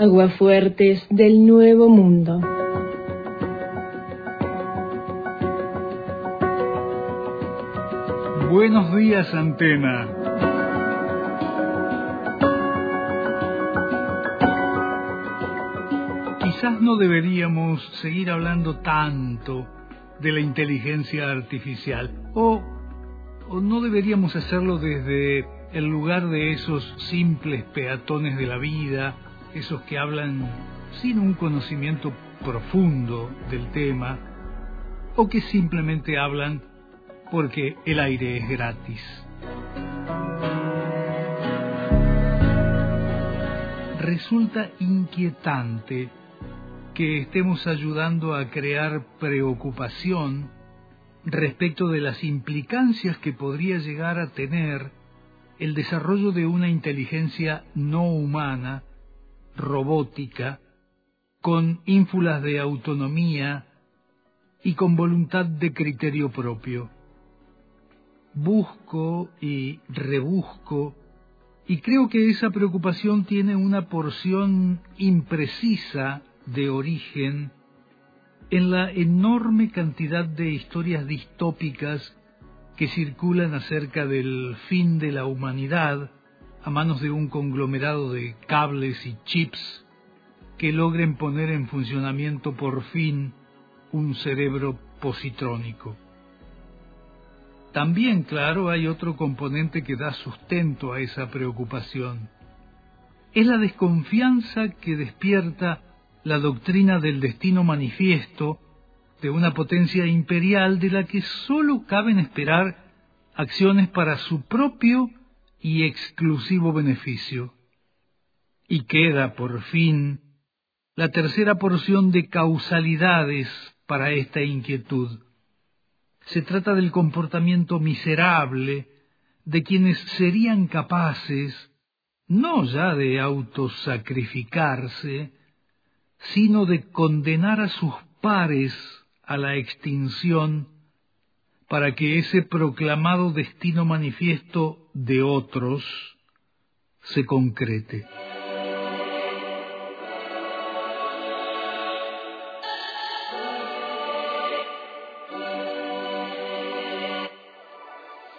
Aguafuertes del Nuevo Mundo. Buenos días, Antena. Quizás no deberíamos seguir hablando tanto de la inteligencia artificial o, o no deberíamos hacerlo desde el lugar de esos simples peatones de la vida, esos que hablan sin un conocimiento profundo del tema o que simplemente hablan porque el aire es gratis. Resulta inquietante que estemos ayudando a crear preocupación respecto de las implicancias que podría llegar a tener el desarrollo de una inteligencia no humana, robótica, con ínfulas de autonomía y con voluntad de criterio propio. Busco y rebusco y creo que esa preocupación tiene una porción imprecisa de origen en la enorme cantidad de historias distópicas que circulan acerca del fin de la humanidad a manos de un conglomerado de cables y chips que logren poner en funcionamiento por fin un cerebro positrónico. También, claro, hay otro componente que da sustento a esa preocupación. Es la desconfianza que despierta la doctrina del destino manifiesto de una potencia imperial de la que sólo caben esperar acciones para su propio y exclusivo beneficio. Y queda, por fin, la tercera porción de causalidades para esta inquietud. Se trata del comportamiento miserable de quienes serían capaces no ya de autosacrificarse, sino de condenar a sus pares a la extinción para que ese proclamado destino manifiesto de otros se concrete.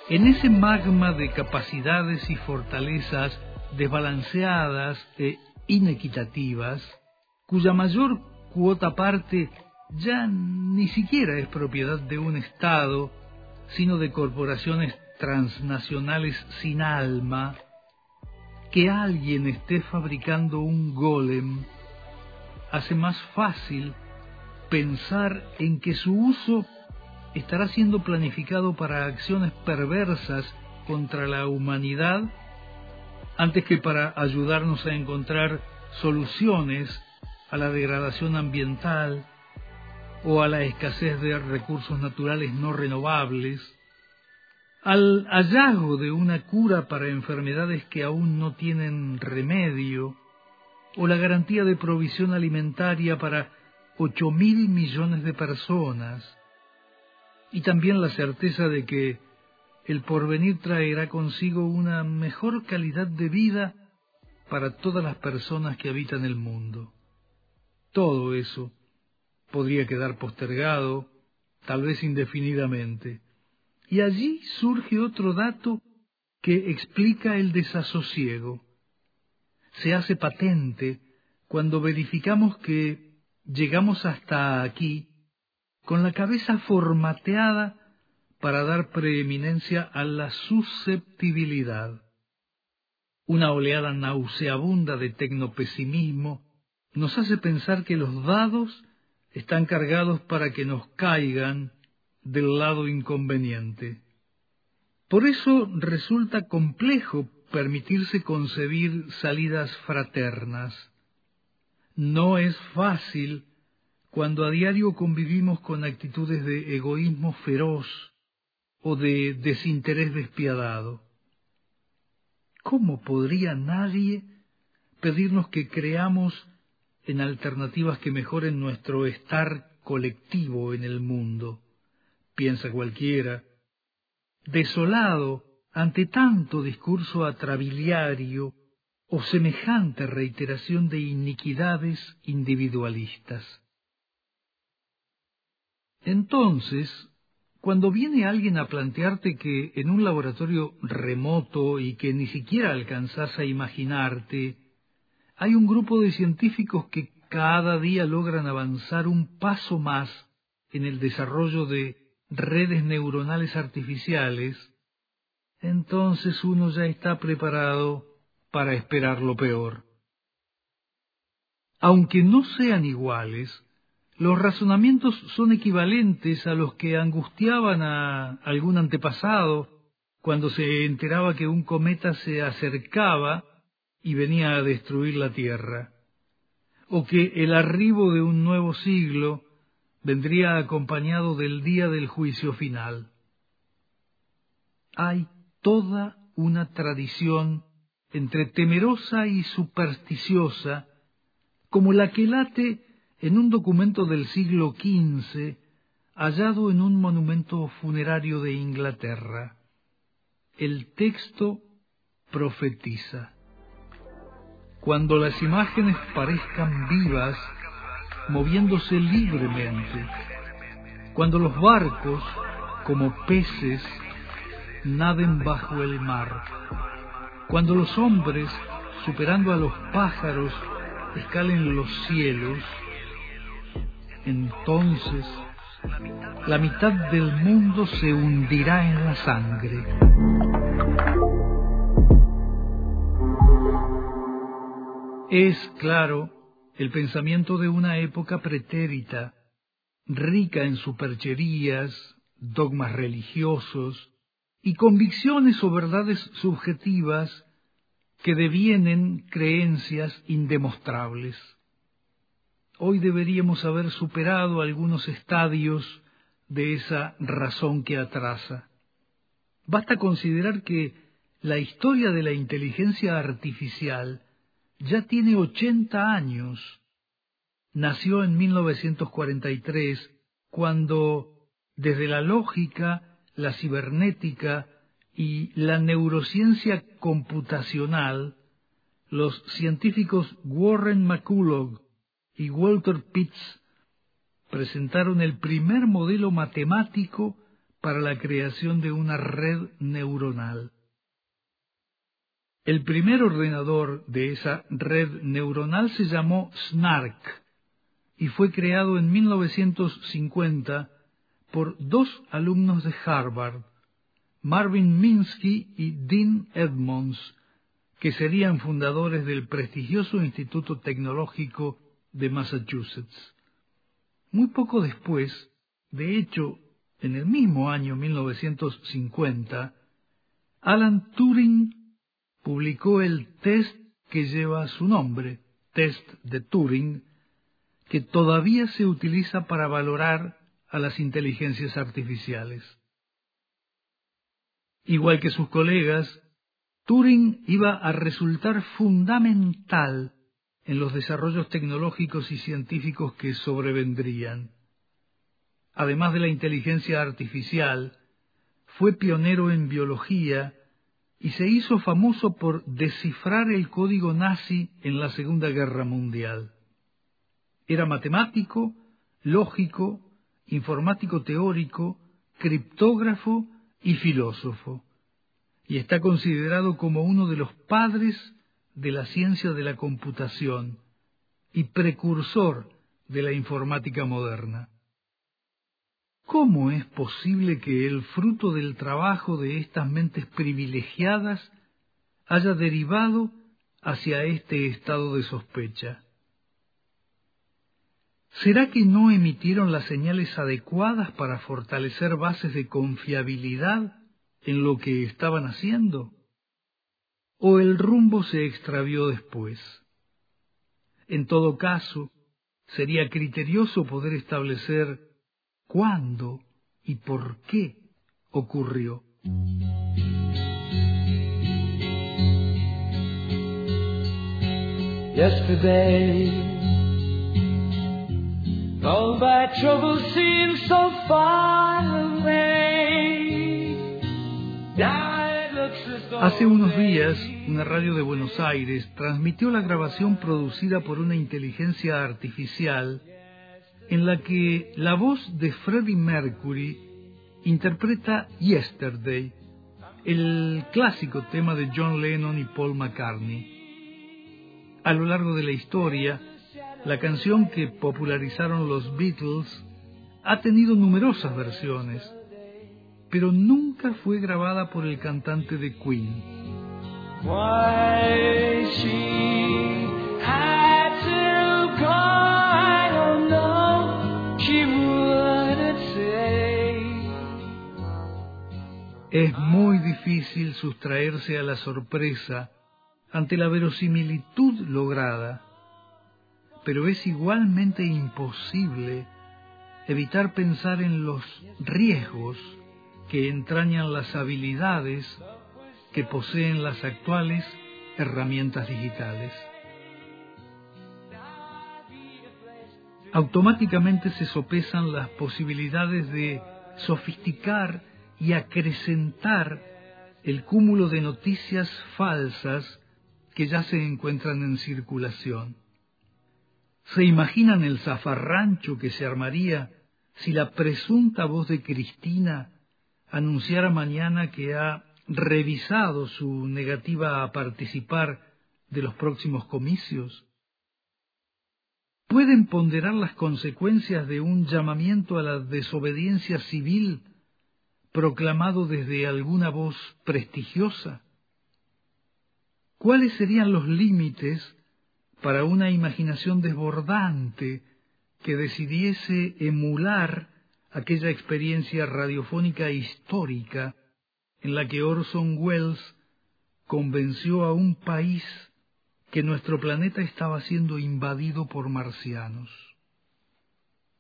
En ese magma de capacidades y fortalezas desbalanceadas e inequitativas, cuya mayor cuota parte ya ni siquiera es propiedad de un Estado, sino de corporaciones transnacionales sin alma, que alguien esté fabricando un golem hace más fácil pensar en que su uso estará siendo planificado para acciones perversas contra la humanidad antes que para ayudarnos a encontrar soluciones a la degradación ambiental o a la escasez de recursos naturales no renovables, al hallazgo de una cura para enfermedades que aún no tienen remedio, o la garantía de provisión alimentaria para ocho mil millones de personas, y también la certeza de que el porvenir traerá consigo una mejor calidad de vida para todas las personas que habitan el mundo. Todo eso podría quedar postergado, tal vez indefinidamente. Y allí surge otro dato que explica el desasosiego. Se hace patente cuando verificamos que llegamos hasta aquí con la cabeza formateada para dar preeminencia a la susceptibilidad. Una oleada nauseabunda de tecnopesimismo nos hace pensar que los dados están cargados para que nos caigan del lado inconveniente. Por eso resulta complejo permitirse concebir salidas fraternas. No es fácil cuando a diario convivimos con actitudes de egoísmo feroz o de desinterés despiadado. ¿Cómo podría nadie pedirnos que creamos en alternativas que mejoren nuestro estar colectivo en el mundo? Piensa cualquiera. Desolado ante tanto discurso atrabiliario o semejante reiteración de iniquidades individualistas. Entonces, cuando viene alguien a plantearte que en un laboratorio remoto y que ni siquiera alcanzas a imaginarte, hay un grupo de científicos que cada día logran avanzar un paso más en el desarrollo de redes neuronales artificiales, entonces uno ya está preparado para esperar lo peor. Aunque no sean iguales, los razonamientos son equivalentes a los que angustiaban a algún antepasado cuando se enteraba que un cometa se acercaba y venía a destruir la Tierra, o que el arribo de un nuevo siglo vendría acompañado del día del juicio final. Hay toda una tradición entre temerosa y supersticiosa, como la que late en un documento del siglo XV hallado en un monumento funerario de Inglaterra. El texto profetiza. Cuando las imágenes parezcan vivas, moviéndose libremente, cuando los barcos, como peces, naden bajo el mar, cuando los hombres, superando a los pájaros, escalen los cielos, entonces la mitad del mundo se hundirá en la sangre. Es, claro, el pensamiento de una época pretérita, rica en supercherías, dogmas religiosos y convicciones o verdades subjetivas que devienen creencias indemostrables. Hoy deberíamos haber superado algunos estadios de esa razón que atrasa. Basta considerar que la historia de la inteligencia artificial ya tiene 80 años. Nació en 1943, cuando desde la lógica, la cibernética y la neurociencia computacional, los científicos Warren McCulloch y Walter Pitts presentaron el primer modelo matemático para la creación de una red neuronal. El primer ordenador de esa red neuronal se llamó SNARK y fue creado en 1950 por dos alumnos de Harvard, Marvin Minsky y Dean Edmonds, que serían fundadores del prestigioso Instituto Tecnológico de Massachusetts. Muy poco después, de hecho, en el mismo año 1950, Alan Turing publicó el test que lleva su nombre, test de Turing, que todavía se utiliza para valorar a las inteligencias artificiales. Igual que sus colegas, Turing iba a resultar fundamental en los desarrollos tecnológicos y científicos que sobrevendrían. Además de la inteligencia artificial, fue pionero en biología y se hizo famoso por descifrar el código nazi en la Segunda Guerra Mundial. Era matemático, lógico, informático teórico, criptógrafo y filósofo, y está considerado como uno de los padres de la ciencia de la computación y precursor de la informática moderna. ¿Cómo es posible que el fruto del trabajo de estas mentes privilegiadas haya derivado hacia este estado de sospecha? ¿Será que no emitieron las señales adecuadas para fortalecer bases de confiabilidad en lo que estaban haciendo? o el rumbo se extravió después. En todo caso, sería criterioso poder establecer cuándo y por qué ocurrió. Yesterday, all my so far away. Now Hace unos días, una radio de Buenos Aires transmitió la grabación producida por una inteligencia artificial en la que la voz de Freddie Mercury interpreta Yesterday, el clásico tema de John Lennon y Paul McCartney. A lo largo de la historia, la canción que popularizaron los Beatles ha tenido numerosas versiones, pero nunca fue grabada por el cantante de Queen. Es muy difícil sustraerse a la sorpresa ante la verosimilitud lograda, pero es igualmente imposible evitar pensar en los riesgos que entrañan las habilidades que poseen las actuales herramientas digitales. Automáticamente se sopesan las posibilidades de sofisticar y acrecentar el cúmulo de noticias falsas que ya se encuentran en circulación. ¿Se imaginan el zafarrancho que se armaría si la presunta voz de Cristina anunciara mañana que ha revisado su negativa a participar de los próximos comicios? ¿Pueden ponderar las consecuencias de un llamamiento a la desobediencia civil proclamado desde alguna voz prestigiosa? ¿Cuáles serían los límites para una imaginación desbordante que decidiese emular aquella experiencia radiofónica histórica en la que Orson Welles convenció a un país que nuestro planeta estaba siendo invadido por marcianos?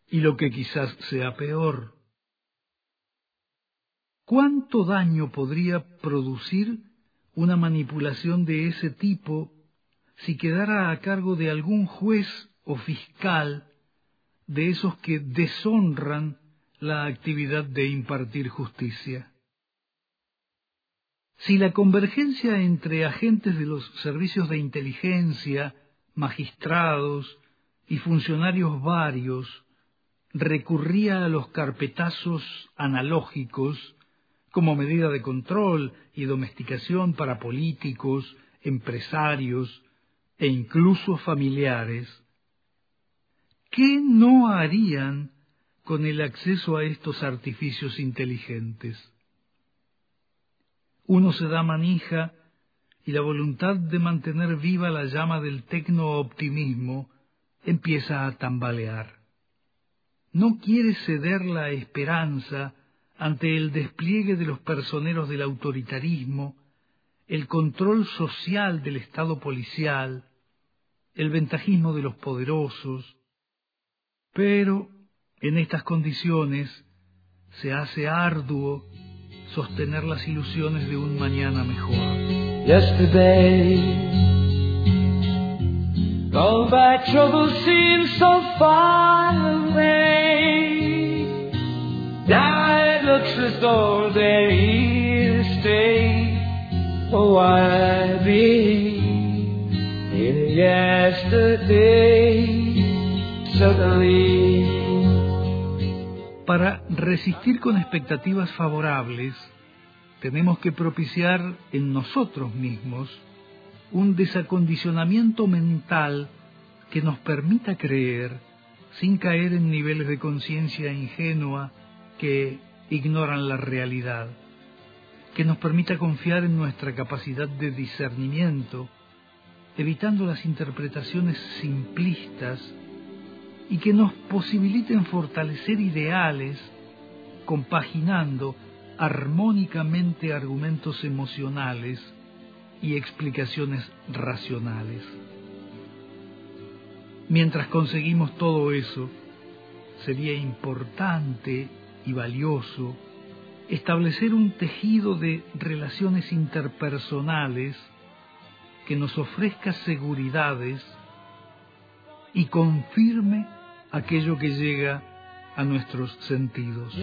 Y lo que quizás sea peor, ¿Cuánto daño podría producir una manipulación de ese tipo si quedara a cargo de algún juez o fiscal de esos que deshonran la actividad de impartir justicia? Si la convergencia entre agentes de los servicios de inteligencia, magistrados y funcionarios varios recurría a los carpetazos analógicos como medida de control y domesticación para políticos, empresarios e incluso familiares, ¿qué no harían con el acceso a estos artificios inteligentes? Uno se da manija y la voluntad de mantener viva la llama del tecno-optimismo empieza a tambalear. No quiere ceder la esperanza ante el despliegue de los personeros del autoritarismo, el control social del Estado policial, el ventajismo de los poderosos, pero en estas condiciones se hace arduo sostener las ilusiones de un mañana mejor. Yesterday, so far away. Oh. Para resistir con expectativas favorables, tenemos que propiciar en nosotros mismos un desacondicionamiento mental que nos permita creer, sin caer en niveles de conciencia ingenua que ignoran la realidad, que nos permita confiar en nuestra capacidad de discernimiento, evitando las interpretaciones simplistas y que nos posibiliten fortalecer ideales compaginando armónicamente argumentos emocionales y explicaciones racionales. Mientras conseguimos todo eso, sería importante y valioso establecer un tejido de relaciones interpersonales que nos ofrezca seguridades y confirme aquello que llega a nuestros sentidos.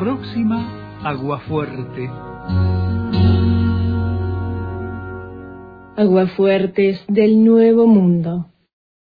Próxima Aguafuerte. Aguafuertes del Nuevo Mundo.